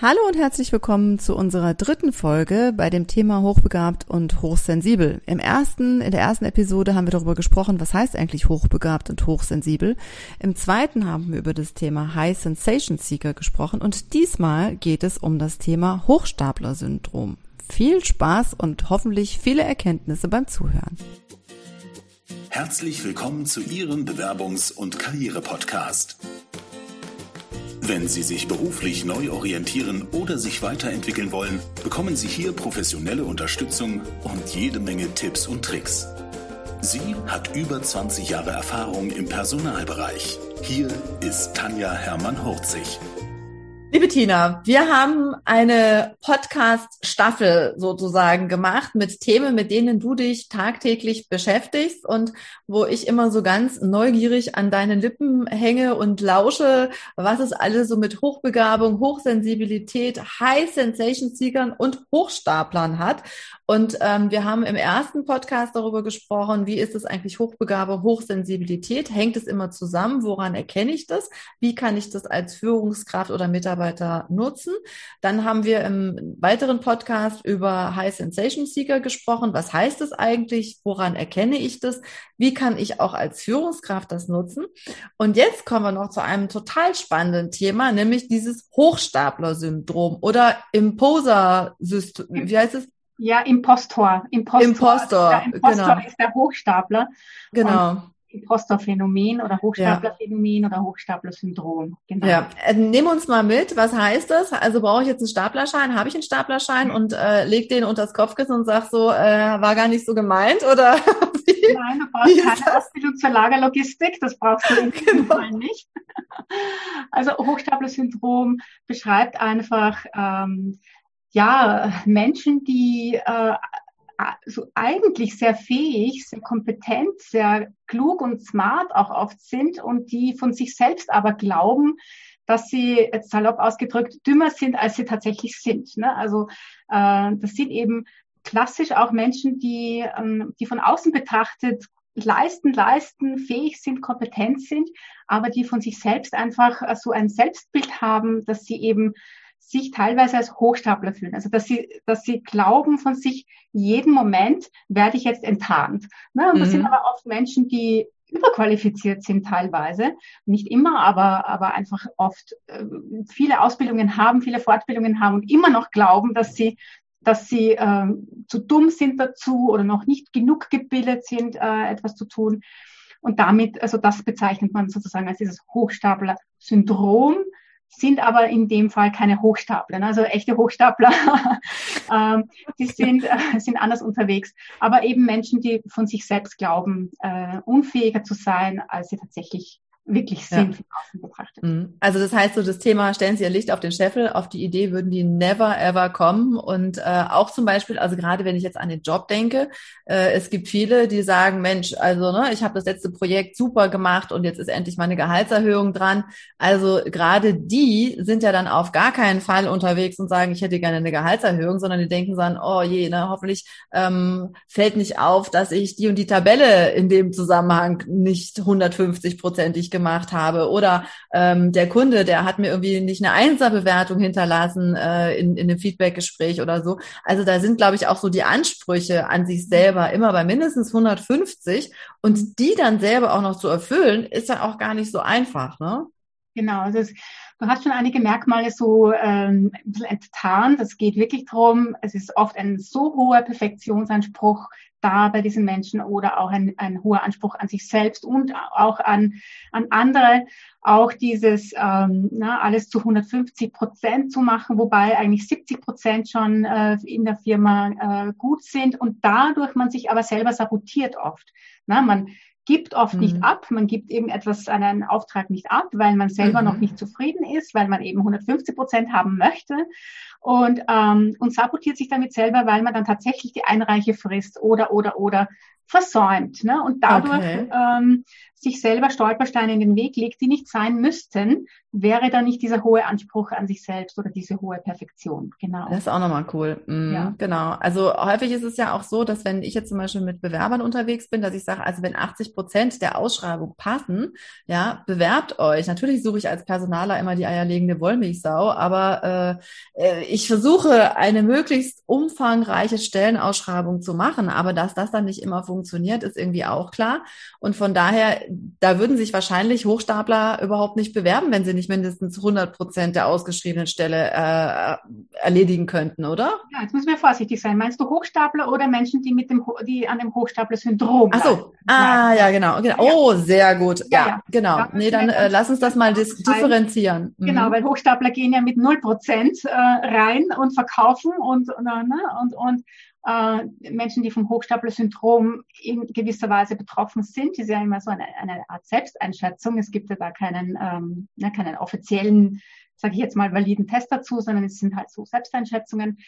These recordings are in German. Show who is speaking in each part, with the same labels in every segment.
Speaker 1: Hallo und herzlich willkommen zu unserer dritten Folge bei dem Thema Hochbegabt und Hochsensibel. Im ersten, in der ersten Episode haben wir darüber gesprochen, was heißt eigentlich hochbegabt und hochsensibel. Im zweiten haben wir über das Thema High Sensation Seeker gesprochen und diesmal geht es um das Thema Hochstapler-Syndrom. Viel Spaß und hoffentlich viele Erkenntnisse beim Zuhören.
Speaker 2: Herzlich willkommen zu Ihrem Bewerbungs- und Karriere-Podcast. Wenn Sie sich beruflich neu orientieren oder sich weiterentwickeln wollen, bekommen Sie hier professionelle Unterstützung und jede Menge Tipps und Tricks. Sie hat über 20 Jahre Erfahrung im Personalbereich. Hier ist Tanja Hermann-Hurzig.
Speaker 1: Liebe Tina, wir haben eine Podcast-Staffel sozusagen gemacht mit Themen, mit denen du dich tagtäglich beschäftigst und wo ich immer so ganz neugierig an deinen Lippen hänge und lausche, was es alles so mit Hochbegabung, Hochsensibilität, High Sensation Seekern und Hochstaplern hat. Und ähm, wir haben im ersten Podcast darüber gesprochen, wie ist es eigentlich Hochbegabung, Hochsensibilität? Hängt es immer zusammen? Woran erkenne ich das? Wie kann ich das als Führungskraft oder Mitarbeiter nutzen? Dann haben wir im weiteren Podcast über High Sensation Seeker gesprochen. Was heißt es eigentlich? Woran erkenne ich das? Wie kann ich auch als Führungskraft das nutzen? Und jetzt kommen wir noch zu einem total spannenden Thema, nämlich dieses Hochstapler-Syndrom oder Imposer-System. Wie heißt es?
Speaker 3: Ja, Impostor.
Speaker 1: Impostor, Impostor,
Speaker 3: der Impostor genau. ist der Hochstapler.
Speaker 1: Genau.
Speaker 3: Impostorphänomen oder Hochstaplerphänomen ja. oder Hochstapler-Syndrom.
Speaker 1: Genau. Ja, äh, nehmen uns mal mit. Was heißt das? Also brauche ich jetzt einen Staplerschein? Habe ich einen Staplerschein mhm. und äh, leg den unter das Kopfkissen und sag so, äh, war gar nicht so gemeint oder?
Speaker 3: Nein, du brauchst keine Ausbildung zur Lagerlogistik. Das brauchst du in genau. Fall nicht. Also Hochstapler-Syndrom beschreibt einfach ähm, ja, Menschen, die äh, so eigentlich sehr fähig, sehr kompetent, sehr klug und smart auch oft sind und die von sich selbst aber glauben, dass sie salopp ausgedrückt dümmer sind, als sie tatsächlich sind. Ne? Also äh, das sind eben klassisch auch Menschen, die, ähm, die von außen betrachtet leisten, leisten, fähig sind, kompetent sind, aber die von sich selbst einfach so ein Selbstbild haben, dass sie eben sich teilweise als Hochstapler fühlen. Also dass sie, dass sie glauben von sich, jeden Moment werde ich jetzt enttarnt. Ne? Und mhm. das sind mhm. aber oft Menschen, die überqualifiziert sind teilweise, nicht immer, aber, aber einfach oft äh, viele Ausbildungen haben, viele Fortbildungen haben und immer noch glauben, dass sie dass sie äh, zu dumm sind dazu oder noch nicht genug gebildet sind, äh, etwas zu tun. Und damit, also das bezeichnet man sozusagen als dieses Hochstapler-Syndrom sind aber in dem Fall keine Hochstapler. Ne? Also echte Hochstapler, ähm, die sind, äh, sind anders unterwegs. Aber eben Menschen, die von sich selbst glauben, äh, unfähiger zu sein, als sie tatsächlich wirklich sind, ja. außen betrachtet.
Speaker 1: Mhm. Also das heißt so, das Thema stellen Sie Ihr Licht auf den Scheffel, auf die Idee würden die never ever kommen. Und äh, auch zum Beispiel, also gerade wenn ich jetzt an den Job denke, äh, es gibt viele, die sagen, Mensch, also ne, ich habe das letzte Projekt super gemacht und jetzt ist endlich meine Gehaltserhöhung dran. Also gerade die sind ja dann auf gar keinen Fall unterwegs und sagen, ich hätte gerne eine Gehaltserhöhung, sondern die denken dann, oh je, ne, hoffentlich ähm, fällt nicht auf, dass ich die und die Tabelle in dem Zusammenhang nicht 150-prozentig gemacht habe. Oder ähm, der Kunde, der hat mir irgendwie nicht eine Einserbewertung hinterlassen äh, in, in einem Feedbackgespräch oder so. Also da sind, glaube ich, auch so die Ansprüche an sich selber immer bei mindestens 150 und die dann selber auch noch zu erfüllen, ist ja auch gar nicht so einfach, ne?
Speaker 3: Genau, es, du hast schon einige Merkmale so ähm, ein bisschen enttarnt. Es geht wirklich darum, es ist oft ein so hoher Perfektionsanspruch, da bei diesen Menschen oder auch ein, ein hoher Anspruch an sich selbst und auch an, an andere. Auch dieses ähm, na, alles zu 150 Prozent zu machen, wobei eigentlich 70 Prozent schon äh, in der Firma äh, gut sind und dadurch man sich aber selber sabotiert oft. Na, man gibt oft mhm. nicht ab, man gibt eben etwas, einen Auftrag nicht ab, weil man selber mhm. noch nicht zufrieden ist, weil man eben 150 Prozent haben möchte und, ähm, und sabotiert sich damit selber, weil man dann tatsächlich die Einreiche frisst oder, oder, oder versäumt ne? und dadurch okay. ähm, sich selber Stolpersteine in den Weg legt, die nicht sein müssten, wäre da nicht dieser hohe Anspruch an sich selbst oder diese hohe Perfektion.
Speaker 1: Genau. Das ist auch nochmal cool. Mhm, ja. Genau. Also häufig ist es ja auch so, dass wenn ich jetzt zum Beispiel mit Bewerbern unterwegs bin, dass ich sage, also wenn 80 Prozent der Ausschreibung passen, ja, bewerbt euch. Natürlich suche ich als Personaler immer die eierlegende Wollmilchsau, aber äh, äh ich versuche eine möglichst umfangreiche Stellenausschreibung zu machen, aber dass das dann nicht immer funktioniert, ist irgendwie auch klar. Und von daher da würden sich wahrscheinlich Hochstapler überhaupt nicht bewerben, wenn sie nicht mindestens 100 Prozent der ausgeschriebenen Stelle äh, erledigen könnten, oder?
Speaker 3: Ja, jetzt müssen wir vorsichtig sein. Meinst du Hochstapler oder Menschen, die mit dem, die an dem Hochstapler-Syndrom?
Speaker 1: Ach so, ah, ja, genau, genau. Oh, sehr gut. Ja, ja. genau. Ja, nee, dann äh, lass uns das mal differenzieren.
Speaker 3: Mhm. Genau, weil Hochstapler gehen ja mit 0 Prozent äh, rein und verkaufen und, und, und, und äh, Menschen, die vom Hochstapler-Syndrom in gewisser Weise betroffen sind, ist ja immer so eine, eine Art Selbsteinschätzung. Es gibt ja da keinen, ähm, ne, keinen offiziellen, sage ich jetzt mal, validen Test dazu, sondern es sind halt so Selbsteinschätzungen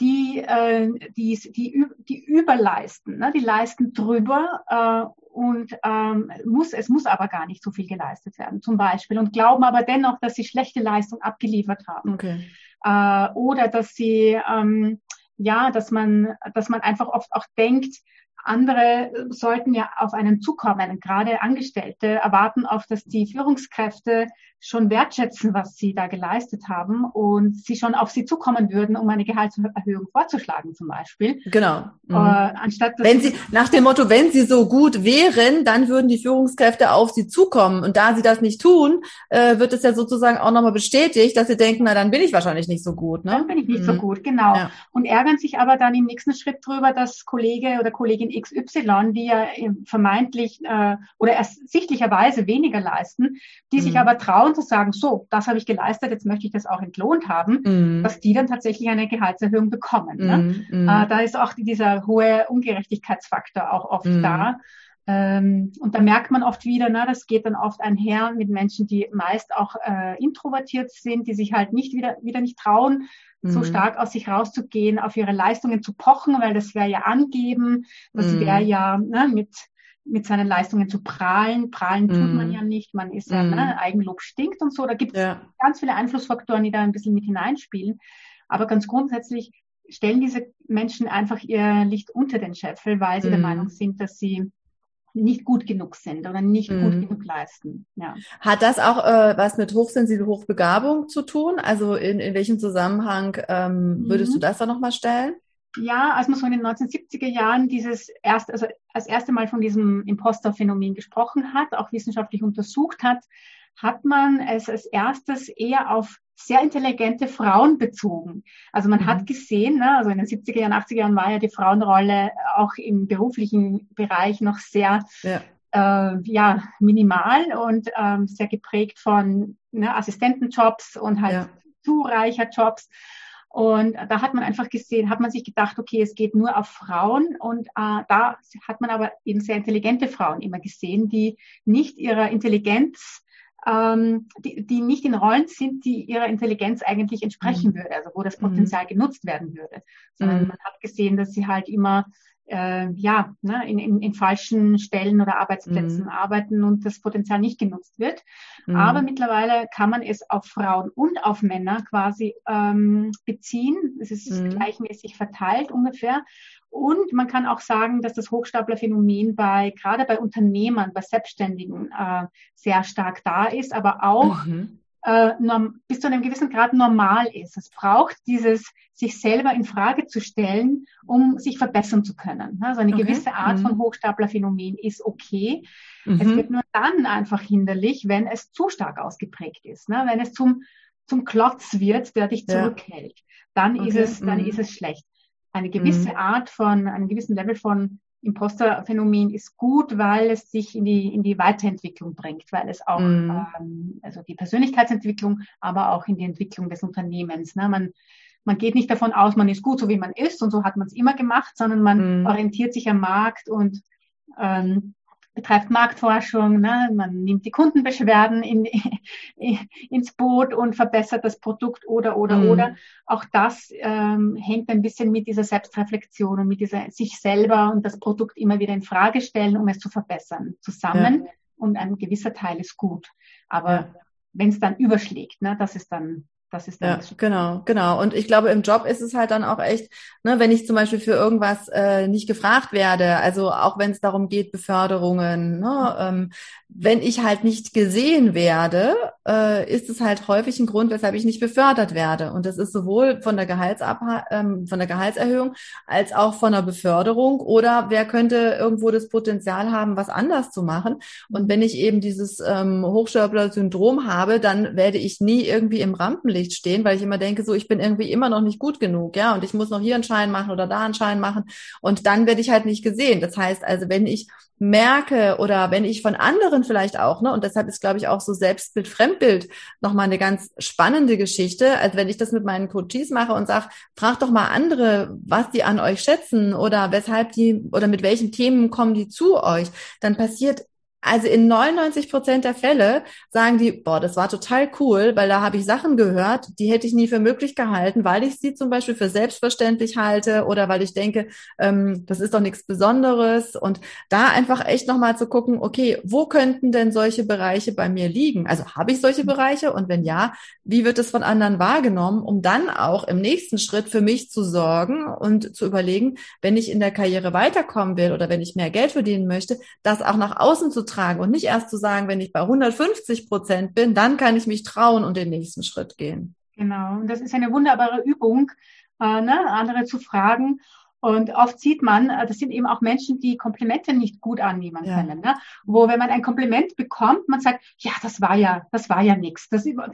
Speaker 3: die, äh, die, die, die überleisten, ne? die leisten drüber äh, und ähm, muss, es muss aber gar nicht so viel geleistet werden, zum Beispiel, und glauben aber dennoch, dass sie schlechte Leistung abgeliefert haben. Okay. Äh, oder dass sie ähm, ja, dass man, dass man einfach oft auch denkt, andere sollten ja auf einen zukommen. Gerade Angestellte erwarten oft, dass die Führungskräfte schon wertschätzen, was sie da geleistet haben und sie schon auf sie zukommen würden, um eine Gehaltserhöhung vorzuschlagen zum Beispiel.
Speaker 1: Genau. Mhm. Äh, anstatt wenn sie nach dem Motto, wenn sie so gut wären, dann würden die Führungskräfte auf sie zukommen. Und da sie das nicht tun, äh, wird es ja sozusagen auch nochmal bestätigt, dass sie denken, na dann bin ich wahrscheinlich nicht so gut.
Speaker 3: Ne? Dann bin ich nicht mhm. so gut, genau. Ja. Und ärgern sich aber dann im nächsten Schritt drüber, dass Kollege oder Kollegin XY, die ja vermeintlich äh, oder ersichtlicherweise weniger leisten, die mhm. sich aber trauen, zu sagen, so, das habe ich geleistet, jetzt möchte ich das auch entlohnt haben, mhm. dass die dann tatsächlich eine Gehaltserhöhung bekommen. Ne? Mhm. mhm. Äh, da ist auch dieser hohe Ungerechtigkeitsfaktor auch oft mhm. da. Ähm, und da merkt man oft wieder, ne, das geht dann oft einher mit Menschen, die meist auch äh, introvertiert sind, die sich halt nicht wieder, wieder nicht trauen, so mhm. stark aus sich rauszugehen, auf ihre Leistungen zu pochen, weil das wäre ja angeben, das wäre ja ne, mit mit seinen Leistungen zu prahlen. Prahlen tut mm. man mhm. ja nicht, man ist ja, mm. ne, Eigenlob stinkt und so. Da gibt es ja. ganz viele Einflussfaktoren, die da ein bisschen mit hineinspielen. Aber ganz grundsätzlich stellen diese Menschen einfach ihr Licht unter den Scheffel, weil sie mm. der mhm. Meinung sind, dass sie nicht gut genug sind oder nicht gut mhm. genug leisten. Ja.
Speaker 1: Hat das auch äh, was mit Hochsensible Hochbegabung zu tun? Also in, in welchem Zusammenhang ähm, würdest du das da nochmal stellen?
Speaker 3: ja, als man so in den 1970er Jahren dieses erst, also als erste Mal von diesem Imposter-Phänomen gesprochen hat, auch wissenschaftlich untersucht hat, hat man es als erstes eher auf sehr intelligente Frauen bezogen. Also man mhm. hat gesehen, ne, also in den 70er Jahren, 80er Jahren war ja die Frauenrolle auch im beruflichen Bereich noch sehr ja, äh, ja minimal und ähm, sehr geprägt von ne, Assistentenjobs und halt ja. zu reicher Jobs. Und da hat man einfach gesehen, hat man sich gedacht, okay, es geht nur auf Frauen. Und äh, da hat man aber eben sehr intelligente Frauen immer gesehen, die nicht ihrer Intelligenz, ähm, die, die nicht in Rollen sind, die ihrer Intelligenz eigentlich entsprechen mhm. würde, also wo das Potenzial mhm. genutzt werden würde. Sondern mhm. man hat gesehen, dass sie halt immer äh, ja, ne, in, in, in falschen Stellen oder Arbeitsplätzen mhm. arbeiten und das Potenzial nicht genutzt wird. Mhm. Aber mittlerweile kann man es auf Frauen und auf Männer quasi ähm, beziehen. Es ist mhm. gleichmäßig verteilt ungefähr. Und man kann auch sagen, dass das Hochstaplerphänomen bei, gerade bei Unternehmern, bei Selbstständigen äh, sehr stark da ist, aber auch mhm äh, bis zu einem gewissen Grad normal ist. Es braucht dieses, sich selber in Frage zu stellen, um sich verbessern zu können. Also eine okay. gewisse Art mhm. von Hochstaplerphänomen ist okay. Mhm. Es wird nur dann einfach hinderlich, wenn es zu stark ausgeprägt ist. Ne? Wenn es zum, zum Klotz wird, der dich zurückhält. Ja. Dann okay. ist es, dann mhm. ist es schlecht. Eine gewisse mhm. Art von, einen gewissen Level von Imposterphänomen ist gut, weil es sich in die, in die Weiterentwicklung bringt, weil es auch, mm. ähm, also die Persönlichkeitsentwicklung, aber auch in die Entwicklung des Unternehmens. Ne? Man, man geht nicht davon aus, man ist gut, so wie man ist und so hat man es immer gemacht, sondern man mm. orientiert sich am Markt und ähm, betreibt Marktforschung, ne? man nimmt die Kundenbeschwerden in, ins Boot und verbessert das Produkt oder, oder, mhm. oder. Auch das ähm, hängt ein bisschen mit dieser Selbstreflexion und mit dieser sich selber und das Produkt immer wieder in Frage stellen, um es zu verbessern, zusammen. Ja. Und ein gewisser Teil ist gut. Aber ja. wenn es dann überschlägt, ne, das ist dann das ist
Speaker 1: ja, genau, genau. Und ich glaube, im Job ist es halt dann auch echt, ne, wenn ich zum Beispiel für irgendwas äh, nicht gefragt werde, also auch wenn es darum geht, Beförderungen, ne, ähm, wenn ich halt nicht gesehen werde, äh, ist es halt häufig ein Grund, weshalb ich nicht befördert werde. Und das ist sowohl von der Gehaltsab ähm, von der Gehaltserhöhung als auch von der Beförderung oder wer könnte irgendwo das Potenzial haben, was anders zu machen. Und wenn ich eben dieses ähm, Hochstapler-Syndrom habe, dann werde ich nie irgendwie im Rampenlicht Rampenlicht stehen, weil ich immer denke, so ich bin irgendwie immer noch nicht gut genug, ja, und ich muss noch hier einen Schein machen oder da einen Schein machen und dann werde ich halt nicht gesehen. Das heißt also, wenn ich merke oder wenn ich von anderen vielleicht auch, ne, und deshalb ist, glaube ich, auch so Selbstbild, Fremdbild nochmal eine ganz spannende Geschichte, als wenn ich das mit meinen Coaches mache und sage, frag doch mal andere, was die an euch schätzen oder weshalb die oder mit welchen Themen kommen die zu euch, dann passiert also in 99 Prozent der Fälle sagen die, boah, das war total cool, weil da habe ich Sachen gehört, die hätte ich nie für möglich gehalten, weil ich sie zum Beispiel für selbstverständlich halte oder weil ich denke, ähm, das ist doch nichts Besonderes. Und da einfach echt nochmal zu gucken, okay, wo könnten denn solche Bereiche bei mir liegen? Also habe ich solche Bereiche? Und wenn ja, wie wird es von anderen wahrgenommen, um dann auch im nächsten Schritt für mich zu sorgen und zu überlegen, wenn ich in der Karriere weiterkommen will oder wenn ich mehr Geld verdienen möchte, das auch nach außen zu und nicht erst zu sagen, wenn ich bei 150 Prozent bin, dann kann ich mich trauen und den nächsten Schritt gehen.
Speaker 3: Genau, und das ist eine wunderbare Übung, äh, ne, andere zu fragen. Und oft sieht man, äh, das sind eben auch Menschen, die Komplimente nicht gut annehmen ja. können. Ne? Wo, wenn man ein Kompliment bekommt, man sagt, ja, das war ja, das war ja nichts. Das, war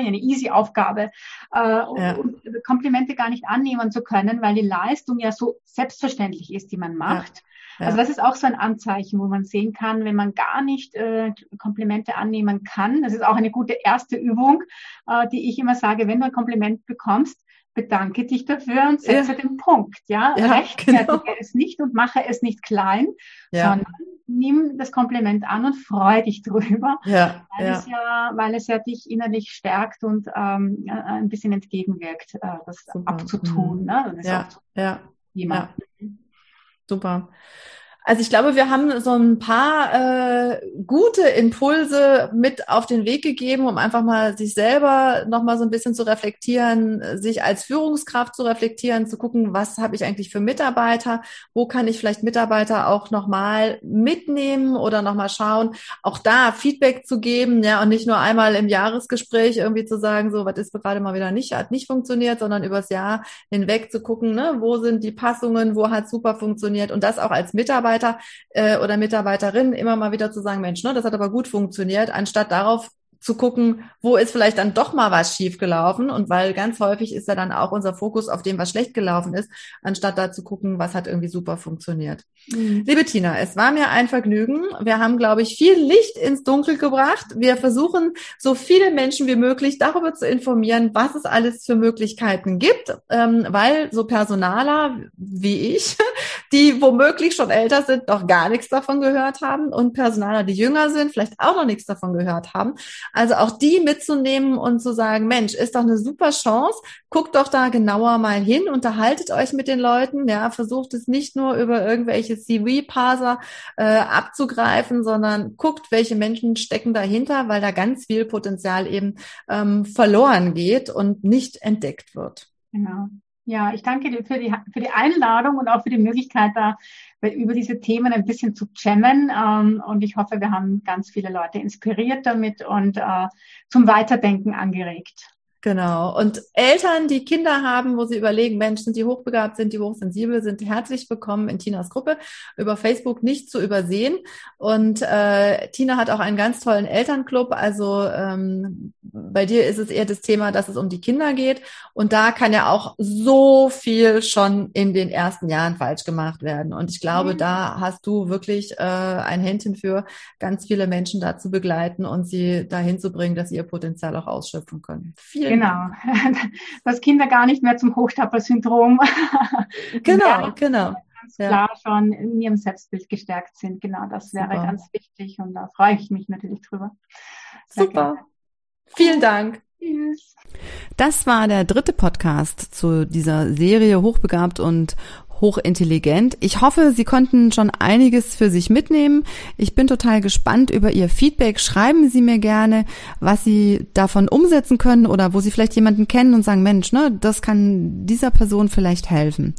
Speaker 3: ja eine easy Aufgabe. Äh, ja. Komplimente gar nicht annehmen zu können, weil die Leistung ja so selbstverständlich ist, die man macht. Also das ist auch so ein Anzeichen, wo man sehen kann, wenn man gar nicht äh, Komplimente annehmen kann. Das ist auch eine gute erste Übung, äh, die ich immer sage, wenn du ein Kompliment bekommst, bedanke dich dafür und setze ja. den Punkt. Ja, ja rechtfertige genau. es nicht und mache es nicht klein, ja. sondern nimm das Kompliment an und freue dich drüber, ja, weil. Es ja, weil es ja dich innerlich stärkt und ähm, ein bisschen entgegenwirkt, äh, das Super. abzutun. Ne?
Speaker 1: Das ja, ja, ja. Super. Also ich glaube, wir haben so ein paar äh, gute Impulse mit auf den Weg gegeben, um einfach mal sich selber noch mal so ein bisschen zu reflektieren, sich als Führungskraft zu reflektieren, zu gucken, was habe ich eigentlich für Mitarbeiter, wo kann ich vielleicht Mitarbeiter auch noch mal mitnehmen oder noch mal schauen, auch da Feedback zu geben, ja und nicht nur einmal im Jahresgespräch irgendwie zu sagen, so was ist gerade mal wieder nicht hat nicht funktioniert, sondern übers Jahr hinweg zu gucken, ne, wo sind die Passungen, wo hat super funktioniert? Und das auch als Mitarbeiter Mitarbeiter äh, oder Mitarbeiterin immer mal wieder zu sagen, Mensch, ne, das hat aber gut funktioniert, anstatt darauf zu gucken, wo ist vielleicht dann doch mal was schiefgelaufen und weil ganz häufig ist ja dann auch unser Fokus auf dem, was schlecht gelaufen ist, anstatt da zu gucken, was hat irgendwie super funktioniert. Mhm. Liebe Tina, es war mir ein Vergnügen. Wir haben, glaube ich, viel Licht ins Dunkel gebracht. Wir versuchen, so viele Menschen wie möglich darüber zu informieren, was es alles für Möglichkeiten gibt, ähm, weil so Personaler wie ich, die womöglich schon älter sind, noch gar nichts davon gehört haben und Personaler, die jünger sind, vielleicht auch noch nichts davon gehört haben. Also auch die mitzunehmen und zu sagen, Mensch, ist doch eine super Chance. Guckt doch da genauer mal hin, unterhaltet euch mit den Leuten, ja, versucht es nicht nur über irgendwelche CV-Parser äh, abzugreifen, sondern guckt, welche Menschen stecken dahinter, weil da ganz viel Potenzial eben ähm, verloren geht und nicht entdeckt wird.
Speaker 3: Genau. Ja, ich danke dir für die, für die Einladung und auch für die Möglichkeit, da über diese Themen ein bisschen zu jammen. Ähm, und ich hoffe, wir haben ganz viele Leute inspiriert damit und äh, zum Weiterdenken angeregt.
Speaker 1: Genau. Und Eltern, die Kinder haben, wo sie überlegen, Mensch, sind die hochbegabt, sind die hochsensibel, sind herzlich willkommen in Tinas Gruppe über Facebook nicht zu übersehen. Und äh, Tina hat auch einen ganz tollen Elternclub. Also ähm, bei dir ist es eher das Thema, dass es um die Kinder geht. Und da kann ja auch so viel schon in den ersten Jahren falsch gemacht werden. Und ich glaube, mhm. da hast du wirklich äh, ein Händchen für, ganz viele Menschen dazu begleiten und sie dahin zu bringen, dass sie ihr Potenzial auch ausschöpfen können.
Speaker 3: Vielen Genau. Dass Kinder gar nicht mehr zum Hochstapler-Syndrom.
Speaker 1: Genau, genau.
Speaker 3: ganz ja. klar schon in ihrem Selbstbild gestärkt sind. Genau, das wäre Super. ganz wichtig und da freue ich mich natürlich drüber.
Speaker 1: Sehr Super. Gerne. Vielen Dank. Tschüss. Das war der dritte Podcast zu dieser Serie Hochbegabt und hochintelligent. Ich hoffe, Sie konnten schon einiges für sich mitnehmen. Ich bin total gespannt über Ihr Feedback. Schreiben Sie mir gerne, was Sie davon umsetzen können oder wo Sie vielleicht jemanden kennen und sagen, Mensch, ne, das kann dieser Person vielleicht helfen.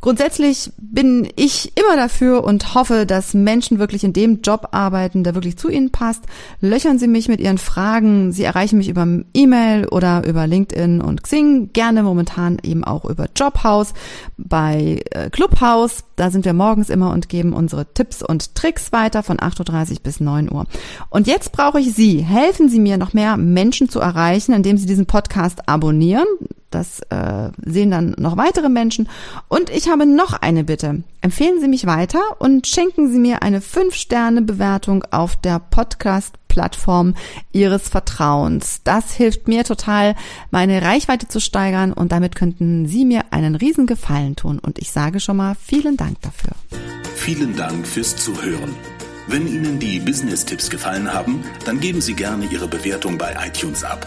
Speaker 1: Grundsätzlich bin ich immer dafür und hoffe, dass Menschen wirklich in dem Job arbeiten, der wirklich zu Ihnen passt. Löchern Sie mich mit Ihren Fragen. Sie erreichen mich über E-Mail oder über LinkedIn und Xing. Gerne momentan eben auch über Jobhouse bei äh, Clubhouse. Da sind wir morgens immer und geben unsere Tipps und Tricks weiter von 8.30 Uhr bis 9 Uhr. Und jetzt brauche ich Sie. Helfen Sie mir, noch mehr Menschen zu erreichen, indem Sie diesen Podcast abonnieren. Das äh, sehen dann noch weitere Menschen. Und ich habe noch eine Bitte. Empfehlen Sie mich weiter und schenken Sie mir eine 5-Sterne-Bewertung auf der Podcast-Plattform Ihres Vertrauens. Das hilft mir total, meine Reichweite zu steigern und damit könnten Sie mir einen riesen Gefallen tun. Und ich sage schon mal vielen Dank dafür.
Speaker 2: Vielen Dank fürs Zuhören. Wenn Ihnen die Business-Tipps gefallen haben, dann geben Sie gerne Ihre Bewertung bei iTunes ab.